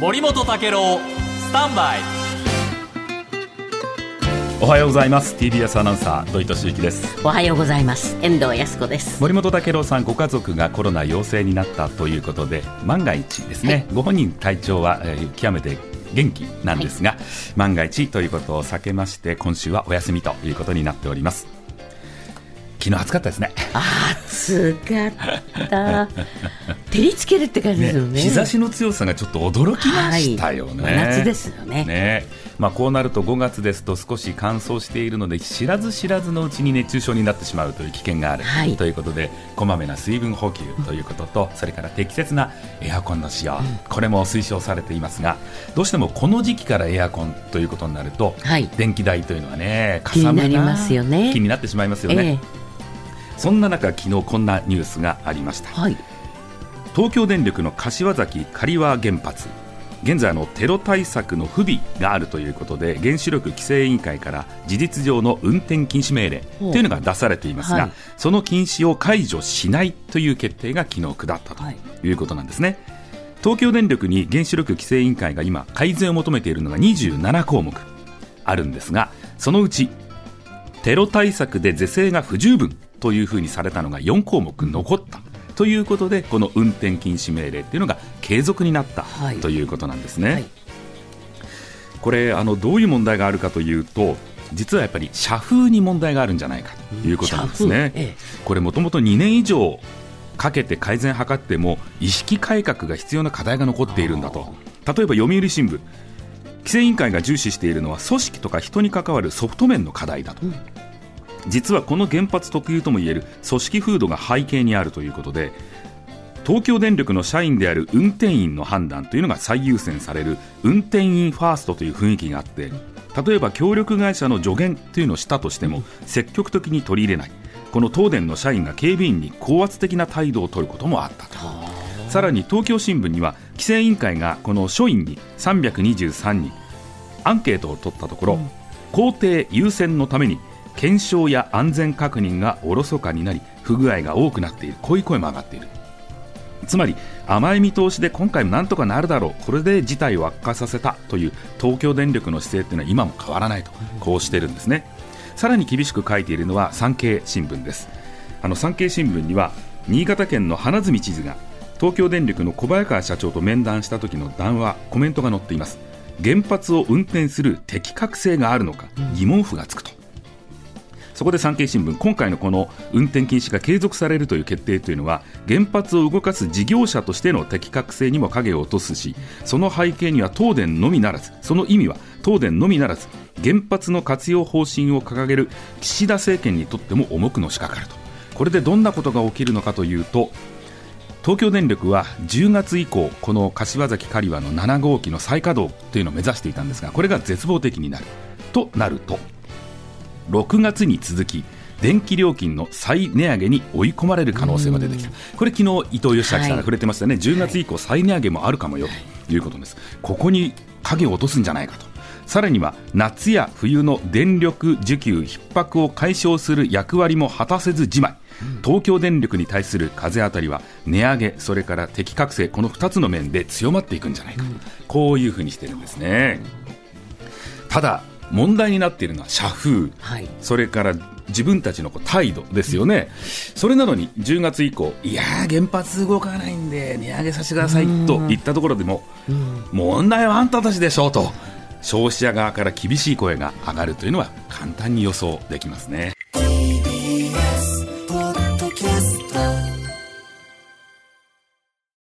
森本武郎スタンバイ。おはようございます。TBS アナウンサー土井敏之です。おはようございます。遠藤康子です。森本武郎さんご家族がコロナ陽性になったということで万が一ですね、はい、ご本人体調は、えー、極めて元気なんですが、はい、万が一ということを避けまして今週はお休みということになっております。昨日暑かったですね。暑かった。照りつけるって感じですよね、ね、日差しの強さがちょっと驚きましたよね、はい、夏ですよね。ね。まあ、こうなると5月ですと少し乾燥しているので知らず知らずのうちに熱中症になってしまうという危険がある、はい、ということでこまめな水分補給ということと、それから適切なエアコンの使用、うん、これも推奨されていますがどうしてもこの時期からエアコンということになると、はい、電気代というのはねかさむな。気になってしまいますよね。えーそんな中、昨日こんなニュースがありました、はい、東京電力の柏崎刈羽原発。現在のテロ対策の不備があるということで原子力規制委員会から事実上の運転禁止命令というのが出されていますが、はい、その禁止を解除しないという決定が昨日下ったとい。うことなんですね、はい、東京電力に原子力規制委員会が今改善を求めているのが27項目あるんですがそのうちテロ対策で是正が不十分というふうにされたのが4項目残った。ということでこの運転禁止命令というのが継続になった、はい、ということなんですね。はい、これあのどういう問題があるかというと実はやっぱり社風に問題があるんじゃないか。ということなんですね。ええ、これもともと2年以上かけて改善を図っても意識改革が必要な課題が残っているんだと。例えば読売新聞。規制委員会が重視しているのは組織とか人に関わるソフト面の課題だと、うん、実はこの原発特有ともいえる組織風土が背景にあるということで東京電力の社員である運転員の判断というのが最優先される運転員ファーストという雰囲気があって例えば協力会社の助言というのをしたとしても積極的に取り入れない。この東電の社員が警備員に高圧的な態度を取ることもあったと。さらに東京新聞には規制委員会がこの署員に323人アンケートを取ったところ、うん、工程優先のために検証や安全確認がおろそかになり不具合が多くなっている。こういう声も上がっている。つまり甘い見通しで今回もなんとかなるだろう。これで事態を悪化させたという東京電力の姿勢というのは今も変わらないと。こうしているんですね。さらに厳しく書いているのは産経新聞です。あの産経新聞には新潟県の花角知事が東京電力の小早川社長と面談した時の談話コメントが載っています。原発を運転する適格性があるのか疑問符がつくとそこで産経新聞、今回のこの運転禁止が継続されるという決定というのは原発を動かす事業者としての適格性にも影を落とすしその背景には東電のみならずその意味は東電のみならず原発の活用方針を掲げる岸田政権にとっても重くのしかかると。これでどんなことが起きるのかというと東京電力は10月以降この柏崎刈羽の7号機の再稼働というのを目指していたんですがこれが絶望的になる。となると6月に続き電気料金の再値上げに追い込まれる可能性が出てきた、これ、昨日伊藤義明さんが触れてましたね、はい、10月以降、再値上げもあるかもよということです、ここに影を落とすんじゃないかと、さらには夏や冬の電力需給逼迫を解消する役割も果たせずじまい、東京電力に対する風当たりは値上げ、それから適格性、この2つの面で強まっていくんじゃないか、こういうふうにしてるんですね。ただ問題になっているのは社風、はい、それから自分たちの態度ですよね、それなのに10月以降、いや原発動かないんで、値上げさせてくださいと言ったところでも、問題はあんたたちでしょうと、消費者側から厳しい声が上がるというのは簡単に予想できますね。